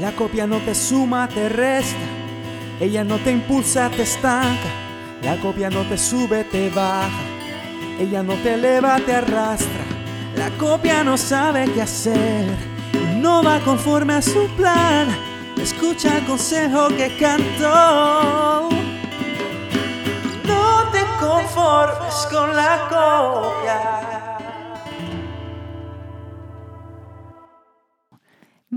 La copia no te suma, te resta. Ella no te impulsa, te estanca. La copia no te sube, te baja. Ella no te eleva, te arrastra. La copia no sabe qué hacer. No va conforme a su plan. Escucha el consejo que cantó. No te conformes con la copia.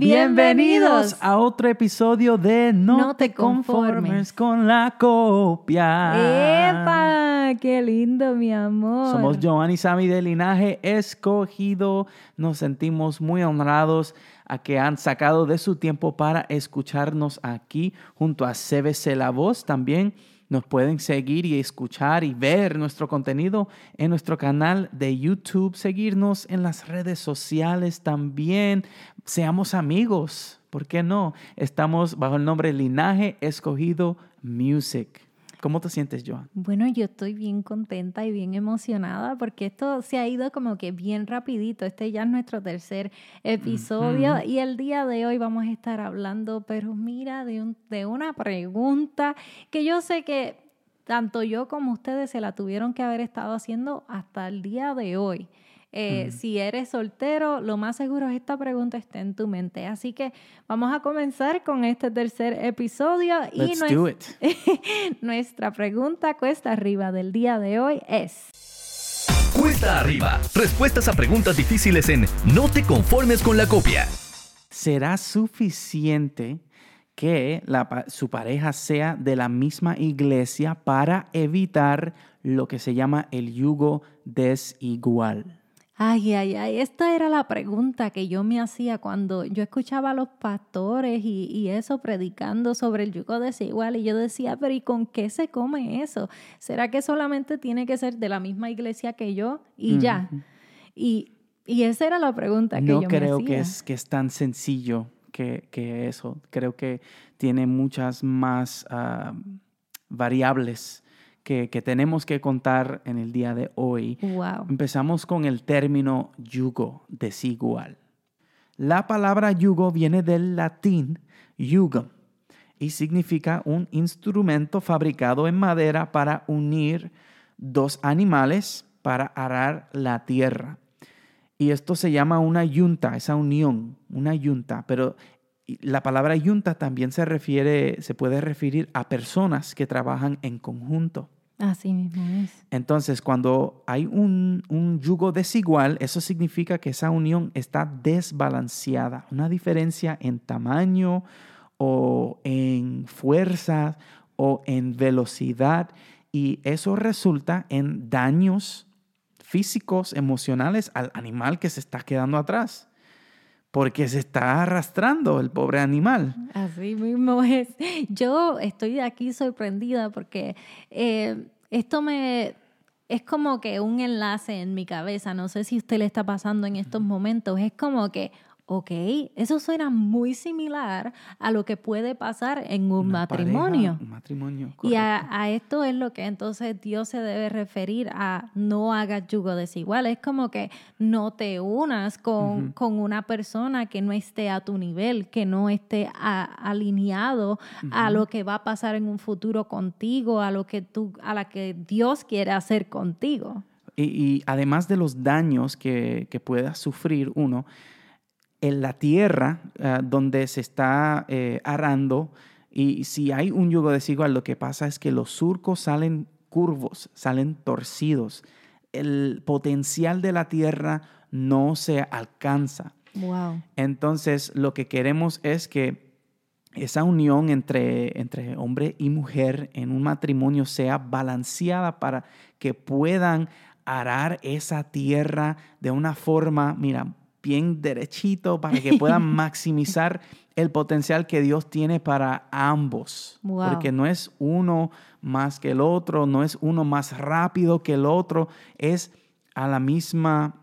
Bienvenidos a otro episodio de No, No te conformes conformes. con la copia. ¡Epa! ¡Qué lindo, mi amor! Somos Joan y Sammy de Linaje Escogido. Nos sentimos muy honrados a que han sacado de su tiempo para escucharnos aquí junto a CBC La Voz. También nos pueden seguir y escuchar y ver nuestro contenido en nuestro canal de YouTube. Seguirnos en las redes sociales también. Seamos amigos. ¿Por qué no? Estamos bajo el nombre Linaje Escogido Music. ¿Cómo te sientes, Joan? Bueno, yo estoy bien contenta y bien emocionada porque esto se ha ido como que bien rapidito. Este ya es nuestro tercer episodio y el día de hoy vamos a estar hablando, pero mira, de, un- de una pregunta que yo sé que tanto yo como ustedes se la tuvieron que haber estado haciendo hasta el día de hoy. Eh. Si eres soltero, lo más seguro es esta pregunta está en tu mente. Así que vamos a comenzar con este tercer episodio. y Let's nues- do it. nuestra pregunta cuesta arriba del día de hoy es, Cuesta arriba. Respuestas a preguntas difíciles en No te conformes con la copia. ¿Será suficiente que la su pareja sea de la misma iglesia para evitar lo que se llama el yugo desigual? Ay, ay, ay, esta era la pregunta que yo me hacía cuando yo escuchaba a los pastores y, y eso predicando sobre el yugo desigual y yo decía, pero ¿y con qué se come eso? ¿Será que solamente tiene que ser de la misma iglesia que yo y ya? Y, y esa era la pregunta que No yo creo me que hacía. es, que es tan sencillo que, que eso. Creo que tiene muchas más ah, variables que, que tenemos que contar en el día de hoy. Wow. Empezamos con el término yugo, desigual. La palabra yugo viene del latín yugum y significa un instrumento fabricado en madera para unir dos animales para arar la tierra. Y esto se llama una yunta, esa unión, una yunta. Pero la palabra yunta también se refiere, se puede referir a personas que trabajan en conjunto. Así mismo es. Entonces, cuando hay un, un yugo desigual, eso significa que esa unión está desbalanceada. Una diferencia en tamaño o en fuerza o en velocidad. Y eso resulta en daños físicos, emocionales al animal que se está quedando atrás. Porque se está arrastrando el pobre animal. Así mismo es. Yo estoy aquí sorprendida porque eh, esto me es como que un enlace en mi cabeza. No sé si usted le está pasando en estos momentos. Es como que, ok, eso suena muy similar a lo que puede pasar en un Una pareja, matrimonio. un matrimonio. Y a, a esto es lo que entonces Dios se debe referir a no hagas yugo desigual. Es como que no te unas con, con una persona que no esté a tu nivel, que no esté a- alineado a lo que va a pasar en un futuro contigo, a lo que tú, a la que Dios quiere hacer contigo. Y, y además de los daños que, que pueda sufrir uno, en la tierra ah, donde se está eh, arando, y si hay un yugo desigual, lo que pasa es que los surcos salen curvos, salen torcidos. El potencial de la tierra no se alcanza. Wow. Entonces, lo que queremos es que esa unión entre, entre hombre y mujer en un matrimonio sea balanceada para que puedan arar esa tierra de una forma, mira, bien derechito, para que puedan maximizar el potencial que Dios tiene para ambos. Wow. Porque no es uno más que el otro, no es uno más rápido que el otro, es a la misma,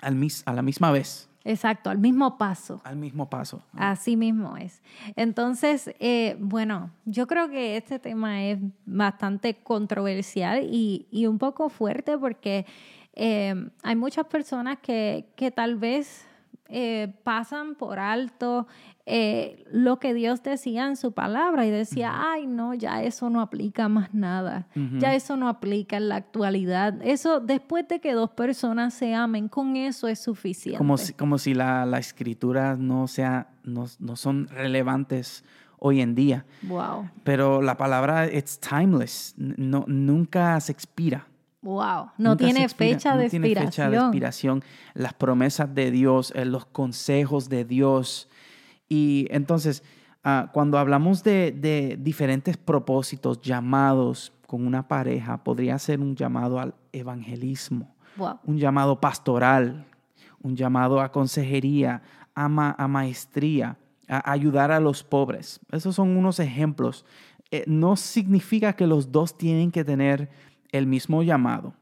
al mis- a la misma vez. Exacto, al mismo paso. Al mismo paso. Así mismo es. Entonces, eh, bueno, yo creo que este tema es bastante controversial y, y un poco fuerte porque eh, hay muchas personas que, que tal vez eh, pasan por alto eh, lo que Dios decía en su palabra y decía, ay, no, ya eso no aplica más nada, ya eso no aplica en la actualidad. Eso, después de que dos personas se amen, con eso es suficiente. Como si, como si la, la escritura no, sea, no, no son relevantes hoy en día. Wow. Pero la palabra it's timeless, no, nunca se expira. Wow, no tiene expira, fecha no de tiene expiración. fecha de expiración. Las promesas de Dios, eh, los consejos de Dios. Y entonces, ah, cuando hablamos de, de diferentes propósitos, llamados con una pareja, podría ser un llamado al evangelismo, Wow. un llamado pastoral, un llamado a consejería, a, ma- a maestría, a ayudar a los pobres. Esos son unos ejemplos. Eh, no significa que los dos tienen que tener el mismo llamado.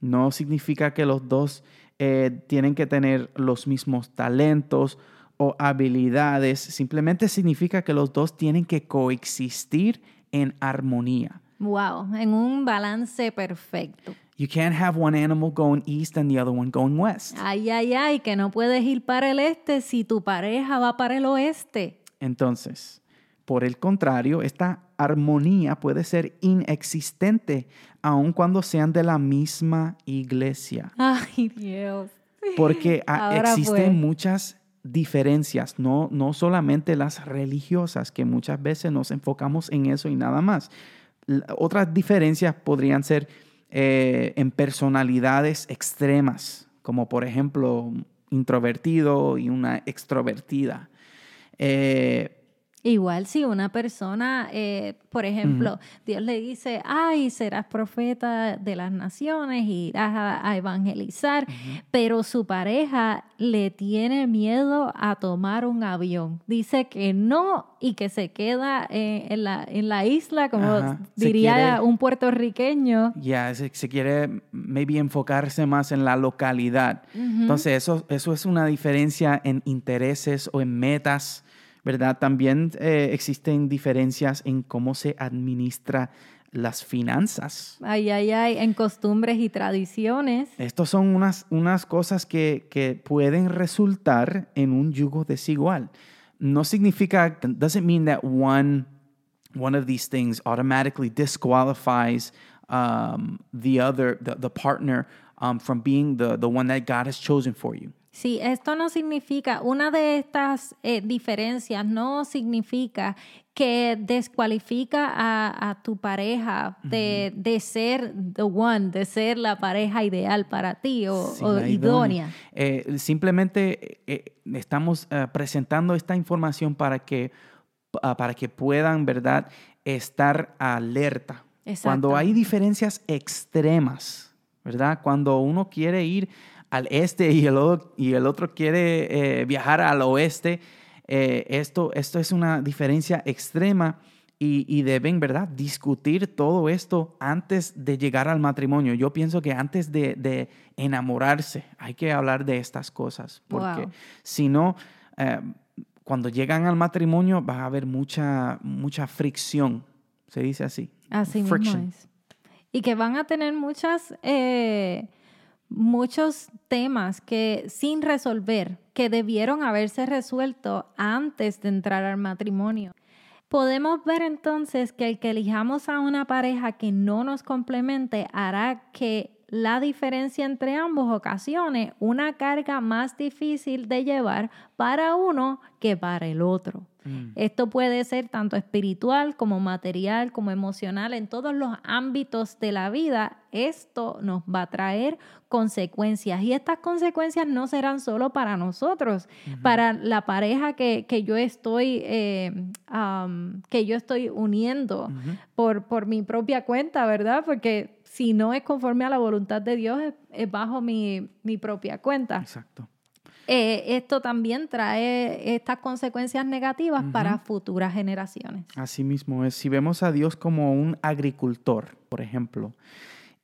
No significa que los dos eh, tienen que tener los mismos talentos o habilidades. Simplemente significa que los dos tienen que coexistir en armonía. Wow, en un balance perfecto. You can't have one animal going east and the other one going west. Ay, ay, ay, que no puedes ir para el este si tu pareja va para el oeste. Entonces, por el contrario, esta armonía puede ser inexistente aun cuando sean de la misma iglesia, Ay, Dios. porque ah, Ahora existen fue. muchas diferencias, no, no solamente las religiosas, que muchas veces nos enfocamos en eso y nada más. Otras diferencias podrían ser eh, en personalidades extremas, como por ejemplo introvertido y una extrovertida. Eh, Igual si una persona, eh, por ejemplo, Dios le dice, ay, serás profeta de las naciones, irás a, a evangelizar, pero su pareja le tiene miedo a tomar un avión. Dice que no y que se queda eh, en, la, en la isla, como Ajá, diría quiere- un puertorriqueño. Ya, se, se quiere maybe enfocarse más en la localidad. Entonces, eso, eso es una diferencia en intereses o en metas, ¿verdad? También eh, existen diferencias en cómo se administra las finanzas. Ay, ay, ay, en costumbres y tradiciones. Estas son unas, unas cosas que, que pueden resultar en un yugo desigual. No significa, doesn't mean that one, one of these things automatically disqualifies um, the other, the, the partner um, from being the, the one that God has chosen for you. Sí, esto no significa, una de estas eh, diferencias no significa que descualifica a, a tu pareja de, de ser the one, de ser la pareja ideal para ti o, Sí, o la idónea. Eh, simplemente eh, estamos presentando esta información para que, ah, para que puedan, ¿verdad?, estar alerta. Cuando hay diferencias extremas, ¿verdad? Cuando uno quiere ir al este y el otro, y el otro quiere eh, viajar al oeste, eh, esto, esto es una diferencia extrema y, y deben, ¿verdad?, discutir todo esto antes de llegar al matrimonio. Yo pienso que antes de, de enamorarse hay que hablar de estas cosas, porque Wow. si no, eh, cuando llegan al matrimonio va a haber mucha, mucha fricción, se dice así. Así mismo Friction. es. Y que van a tener muchas, eh, muchos temas que sin resolver, que debieron haberse resuelto antes de entrar al matrimonio. Podemos ver entonces que el que elijamos a una pareja que no nos complemente hará que la diferencia entre ambos ocasione una carga más difícil de llevar para uno que para el otro. Mm. Esto puede ser tanto espiritual como material, como emocional, en todos los ámbitos de la vida. Esto nos va a traer consecuencias y estas consecuencias no serán solo para nosotros, para la pareja que, que yo estoy eh, am, que yo estoy uniendo por, por mi propia cuenta, ¿verdad? Porque si no es conforme a la voluntad de Dios, es, es bajo mi, mi propia cuenta. Exacto. Eh, esto también trae estas consecuencias negativas para futuras generaciones. Así mismo es. Si vemos a Dios como un agricultor, por ejemplo,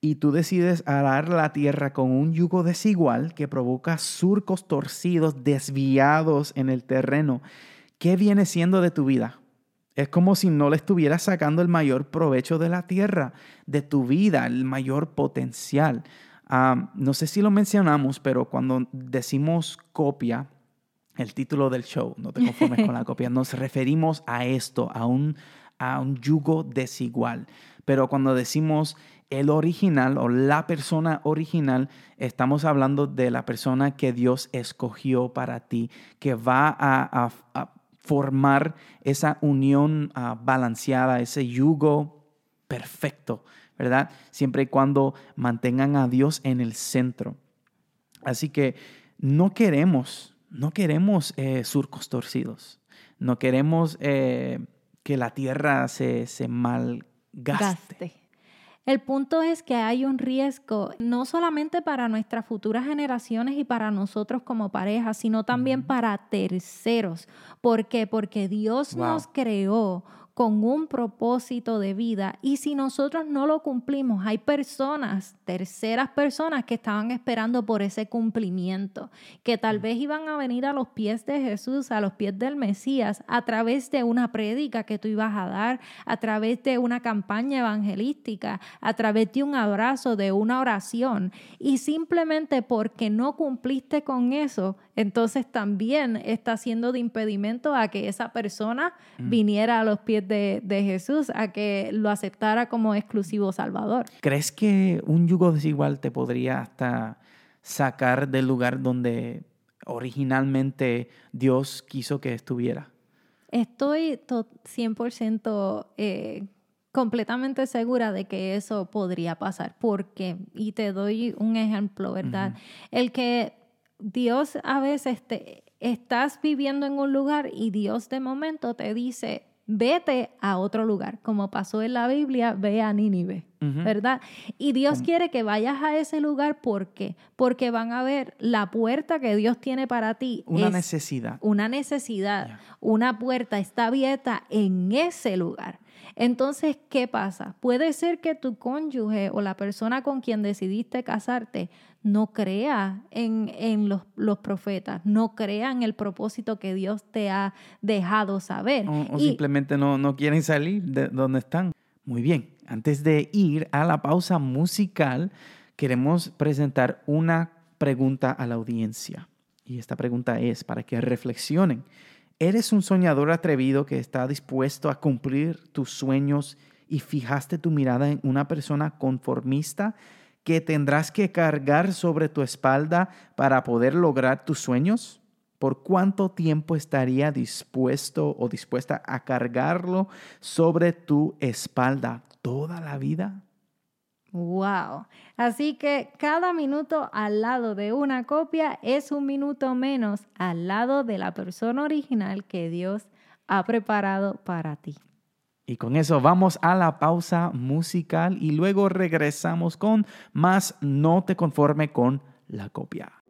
y tú decides arar la tierra con un yugo desigual que provoca surcos torcidos, desviados en el terreno, ¿qué viene siendo de tu vida? Es como si no le estuvieras sacando el mayor provecho de la tierra, de tu vida, el mayor potencial. No sé si lo mencionamos, pero cuando decimos copia, el título del show, no te conformes con la copia, nos referimos a esto, a un, a un yugo desigual. Pero cuando decimos el original o la persona original, estamos hablando de la persona que Dios escogió para ti, que va a, formar esa unión ah, balanceada, ese yugo perfecto, ¿verdad? Siempre y cuando mantengan a Dios en el centro. Así que no queremos, no queremos eh, surcos torcidos, no queremos eh, que la tierra se, se malgaste. El punto es que hay un riesgo no solamente para nuestras futuras generaciones y para nosotros como pareja, sino también para terceros. ¿Por qué? Porque Dios nos creó con un propósito de vida y si nosotros no lo cumplimos, hay personas, terceras personas que estaban esperando por ese cumplimiento, que tal vez iban a venir a los pies de Jesús, a los pies del Mesías, a través de una prédica que tú ibas a dar, a través de una campaña evangelística, a través de un abrazo, de una oración. Y simplemente porque no cumpliste con eso, entonces también está siendo de impedimento a que esa persona mm. viniera a los pies de, Jesús, a que lo aceptara como exclusivo Salvador. ¿Crees que un yugo desigual te podría hasta sacar del lugar donde originalmente Dios quiso que estuviera? Estoy 100% eh, completamente segura de que eso podría pasar. porque Y te doy un ejemplo, ¿verdad? El que Dios a veces te, estás viviendo en un lugar y Dios de momento te dice, vete a otro lugar, como pasó en la Biblia, ve a Nínive, ¿verdad? Y Dios quiere que vayas a ese lugar, ¿por qué? Porque van a ver la puerta que Dios tiene para ti. Una necesidad. Una necesidad, una puerta está abierta en ese lugar. Entonces, ¿qué pasa? Puede ser que tu cónyuge o la persona con quien decidiste casarte no crea en, los, profetas, no crea en el propósito que Dios te ha dejado saber. O, simplemente no, no quieren salir de donde están. Muy bien, antes de ir a la pausa musical, queremos presentar una pregunta a la audiencia. Y esta pregunta es para que reflexionen. ¿Eres un soñador atrevido que está dispuesto a cumplir tus sueños y fijaste tu mirada en una persona conformista que tendrás que cargar sobre tu espalda para poder lograr tus sueños? ¿Por cuánto tiempo estaría dispuesto o dispuesta a cargarlo sobre tu espalda? ¿Toda la vida? Wow. Así que cada minuto al lado de una copia es un minuto menos al lado de la persona original que Dios ha preparado para ti. Y con eso vamos a la pausa musical y luego regresamos con más No te conforme con la copia.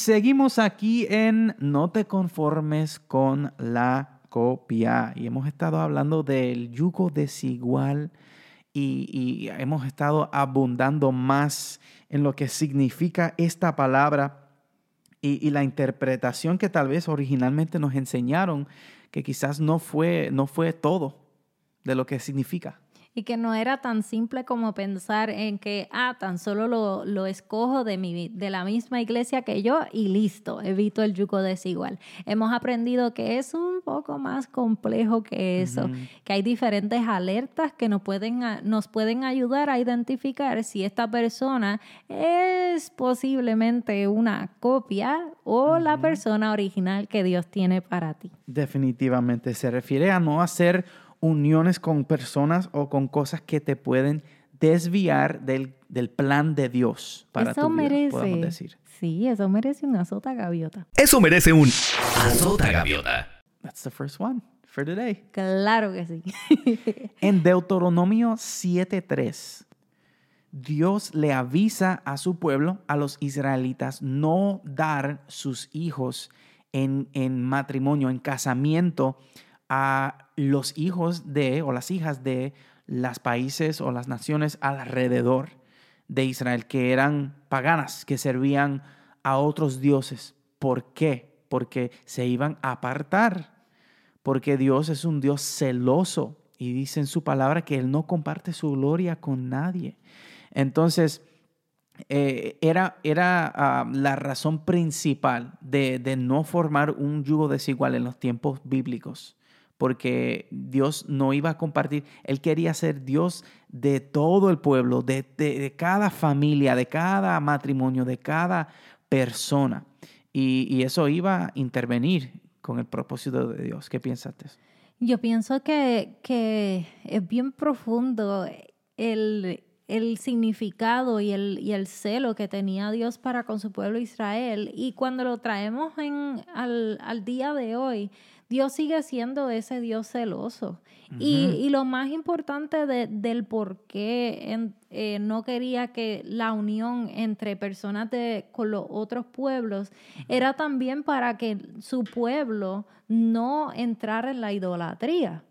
Seguimos aquí en No te conformes con la copia. Y hemos estado hablando del yugo desigual y, hemos estado abundando más en lo que significa esta palabra y, y la interpretación que tal vez originalmente nos enseñaron, que quizás no fue, no fue todo de lo que significa. Y que no era tan simple como pensar en que, ah, tan solo lo, lo escojo de, mi, de la misma iglesia que yo y listo, evito el yugo desigual. Hemos aprendido que es un poco más complejo que eso, que hay diferentes alertas que nos pueden, nos pueden ayudar a identificar si esta persona es posiblemente una copia o la persona original que Dios tiene para ti. Definitivamente se refiere a no hacer uniones con personas o con cosas que te pueden desviar del, del plan de Dios para eso tu vida, merece. podemos decir. Sí, eso merece una sota gaviota. Eso merece un azota gaviota. That's the first one for today. Claro que sí. En Deuteronomio 7:3, Dios le avisa a su pueblo, a los israelitas, no dar sus hijos en, en matrimonio, en casamiento, a los hijos de o las hijas de los países o las naciones alrededor de Israel, que eran paganas, que servían a otros dioses. ¿Por qué? Porque se iban a apartar porque Dios es un Dios celoso y dice en su palabra que Él no comparte su gloria con nadie. Entonces, eh, era, era ah, la razón principal de, de no formar un yugo desigual en los tiempos bíblicos, porque Dios no iba a compartir, Él quería ser Dios de todo el pueblo, de, de- cada familia, de cada matrimonio, de cada persona. Y, y eso iba a intervenir con el propósito de Dios. ¿Qué eso? Yo pienso que, que es bien profundo el, el significado y el, y el celo que tenía Dios para con su pueblo Israel. Y cuando lo traemos en, al, al día de hoy, Dios sigue siendo ese Dios celoso. y, y lo más importante de- del por qué en- eh, no quería que la unión entre personas de, con los otros pueblos era también para que su pueblo no entrara en la idolatría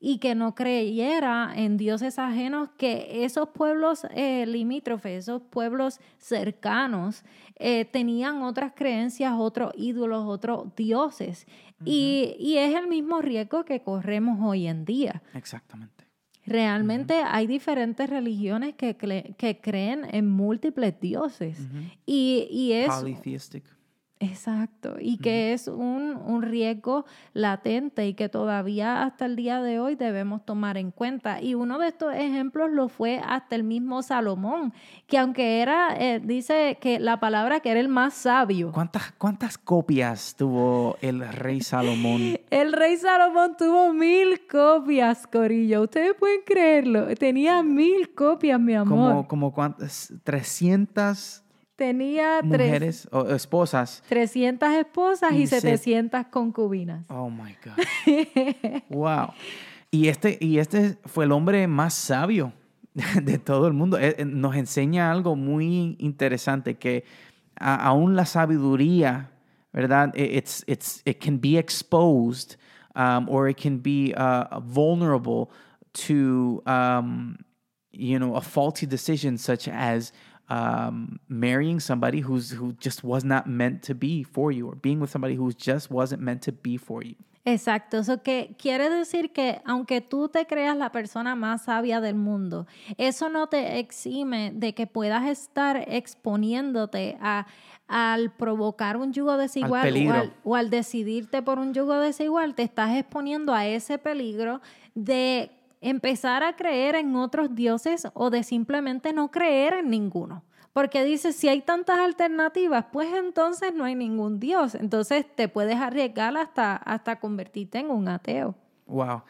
y que no creyera en dioses ajenos, que esos pueblos eh, limítrofes, esos pueblos cercanos, eh, tenían otras creencias, otros ídolos, otros dioses. y, y es el mismo riesgo que corremos hoy en día. Exactamente. Realmente hay diferentes religiones que, que creen en múltiples dioses. y, y es... Polytheistic. Exacto, y que es un, un riesgo latente y que todavía hasta el día de hoy debemos tomar en cuenta. Y uno de estos ejemplos lo fue hasta el mismo Salomón, que aunque era, eh, dice que la palabra que era el más sabio, ¿Cuántas, ¿Cuántas copias tuvo el rey Salomón? el rey Salomón tuvo mil copias, Corillo. Ustedes pueden creerlo, tenía mil copias, mi amor. Como, como cuántas, 300 tenía tres- mujeres o esposas. 300 esposas y Y se- 700 concubinas. Oh my God. wow. Y este, y este fue el hombre más sabio de todo el mundo. Eh, eh, Nos enseña algo muy interesante que a- aún la sabiduría, ¿verdad? I- It's, it's, it can be exposed um, or it can be uh, vulnerable to, um, you know, a faulty decision such as um, marrying somebody who's who just was not meant to be for you or being with somebody who just wasn't meant to be for you. Exacto, eso que quiere decir que aunque tú te creas la persona más sabia del mundo, eso no te exime de que puedas estar exponiéndote a al provocar un yugo desigual o al, o al decidirte por un yugo desigual, te estás exponiendo a ese peligro de empezar a creer en otros dioses o de simplemente no creer en ninguno. Porque dice, si hay tantas alternativas, pues entonces no hay ningún Dios. Entonces te puedes arriesgar hasta, hasta convertirte en un ateo. Wow.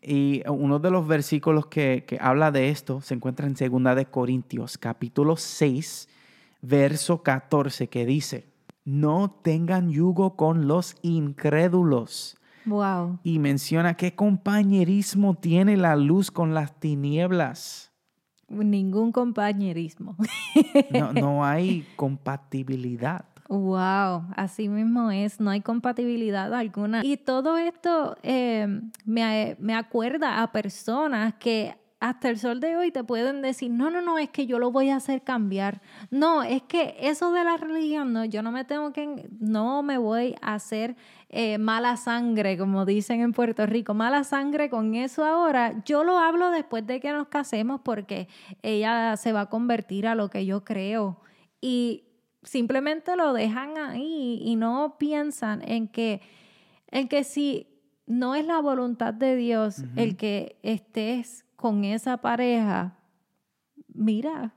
Y uno de los versículos que, que habla de esto se encuentra en 2 de Corintios, capítulo 6, verso 14, que dice, no tengan yugo con los incrédulos. Wow. Y menciona qué compañerismo tiene la luz con las tinieblas. Ningún compañerismo. No, no hay compatibilidad. Wow, así mismo es, no hay compatibilidad alguna. Y todo esto eh, me, me acuerda a personas que hasta el sol de hoy te pueden decir, no, no, no, es que yo lo voy a hacer cambiar. No, es que eso de la religión, no, yo no me tengo que, no me voy a hacer eh, mala sangre, como dicen en Puerto Rico, mala sangre con eso ahora. Yo lo hablo después de que nos casemos porque ella se va a convertir a lo que yo creo. Y simplemente lo dejan ahí y no piensan en que, en que si no es la voluntad de Dios el que estés con esa pareja, mira,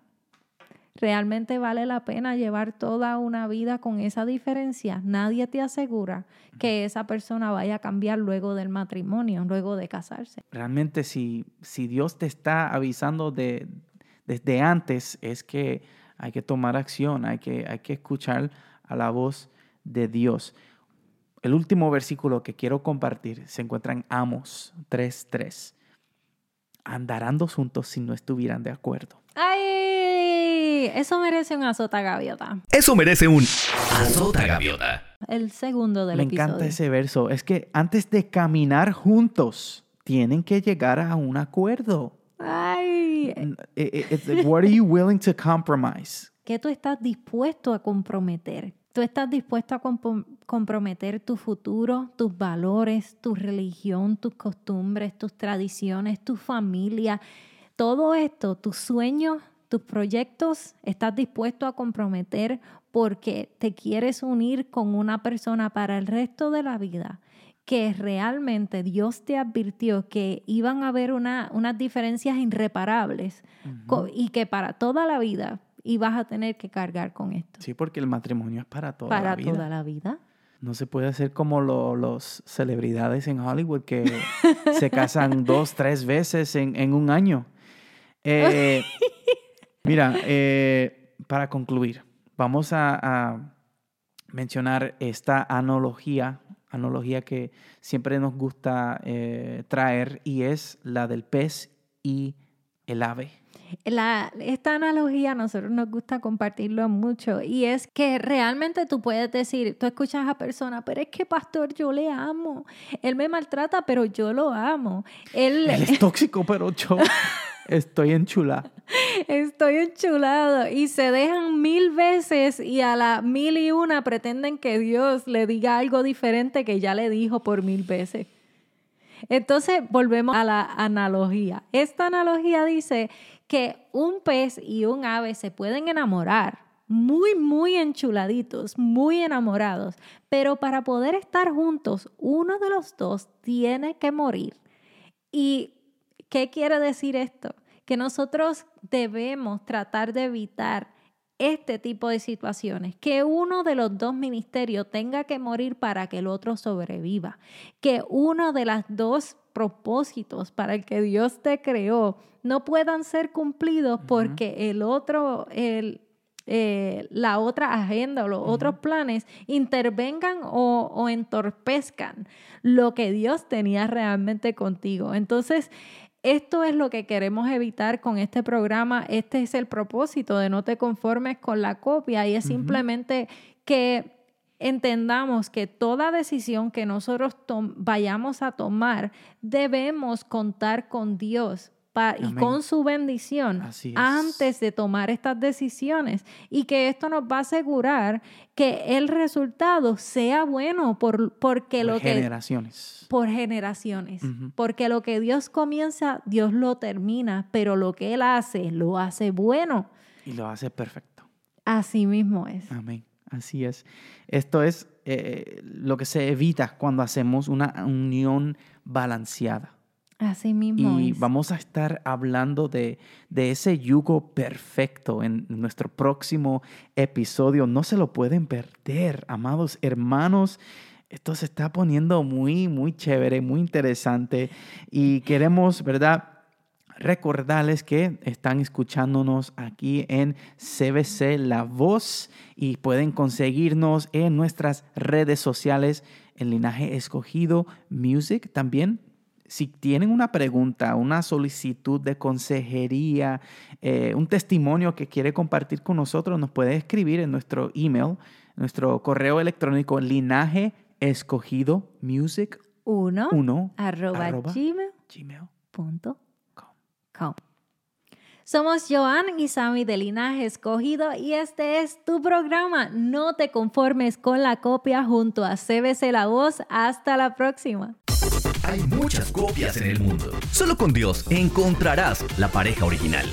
realmente vale la pena llevar toda una vida con esa diferencia. Nadie te asegura que esa persona vaya a cambiar luego del matrimonio, luego de casarse. Realmente si, si Dios te está avisando de, desde antes, es que hay que tomar acción, hay que, hay que escuchar a la voz de Dios. El último versículo que quiero compartir se encuentra en Amos 3.3 andarán dos juntos si no estuvieran de acuerdo. ¡Ay! Eso merece un azota gaviota. Eso merece un azota gaviota. El segundo del Me episodio. encanta ese verso. Es que antes de caminar juntos, tienen que llegar a un acuerdo. ¡Ay! Eh, eh, it's- What are you willing to compromise? ¿Qué tú estás dispuesto a comprometer? Tú estás dispuesto a compo- comprometer tu futuro, tus valores, tu religión, tus costumbres, tus tradiciones, tu familia, todo esto, tus sueños, tus proyectos, estás dispuesto a comprometer porque te quieres unir con una persona para el resto de la vida que realmente Dios te advirtió que iban a haber una- unas diferencias irreparables y que para toda la vida ibas a tener que cargar con esto. Sí, porque el matrimonio es para toda para la vida. toda la vida. No se puede hacer como lo- los celebridades en Hollywood que se casan dos, tres veces en, en un año. Eh, mira, eh, para concluir, vamos a, a mencionar esta analogía, analogía que siempre nos gusta eh, traer y es la del pez y el ave. La- esta analogía a nosotros nos gusta compartirlo mucho y es que realmente tú puedes decir, tú escuchas a personas, pero es que pastor, yo le amo. Él me maltrata, pero yo lo amo. Él, Él es tóxico, pero yo estoy enchulada. Estoy enchulado y se dejan mil veces y a la mil y una pretenden que Dios le diga algo diferente que ya le dijo por mil veces. Entonces volvemos a la analogía. Esta analogía dice que un pez y un ave se pueden enamorar muy, muy enchuladitos, muy enamorados, pero para poder estar juntos, uno de los dos tiene que morir. ¿Y qué quiere decir esto? Que nosotros debemos tratar de evitar este tipo de situaciones, que uno de los dos ministerios tenga que morir para que el otro sobreviva, que uno de los dos propósitos para el que Dios te creó no puedan ser cumplidos porque el otro, el, eh, la otra agenda o los otros planes intervengan o, o entorpezcan lo que Dios tenía realmente contigo. Entonces, esto es lo que queremos evitar con este programa. Este es el propósito de no te conformes con la copia y es simplemente que entendamos que toda decisión que nosotros vayamos a tomar debemos contar con Dios y Amén. con su bendición antes de tomar estas decisiones y que esto nos va a asegurar que el resultado sea bueno por, porque lo que generaciones. por generaciones. Porque lo que Dios comienza, Dios lo termina, pero lo que Él hace, lo hace bueno. Y lo hace perfecto. Así mismo es. Amén. Así es. Esto es eh, lo que se evita cuando hacemos una unión balanceada. Así mismo Y es. vamos a estar hablando de, de ese yugo perfecto en nuestro próximo episodio. No se lo pueden perder, amados hermanos. Esto se está poniendo muy, muy chévere, muy interesante. Y queremos, ¿verdad? Recordarles que están escuchándonos aquí en CBC La Voz y pueden conseguirnos en nuestras redes sociales, en Linaje Escogido Music también si tienen una pregunta, una solicitud de consejería, eh, un testimonio que quiere compartir con nosotros, nos puede escribir en nuestro email, nuestro correo electrónico linaje escogido music Uno, 1 arroba, arroba gmail gmail. punto com. Somos Joan y Sammy de Linaje Escogido y este es tu programa. No te conformes con la copia junto a CBC La Voz. Hasta la próxima. Hay muchas copias en el mundo. Solo con Dios encontrarás la pareja original.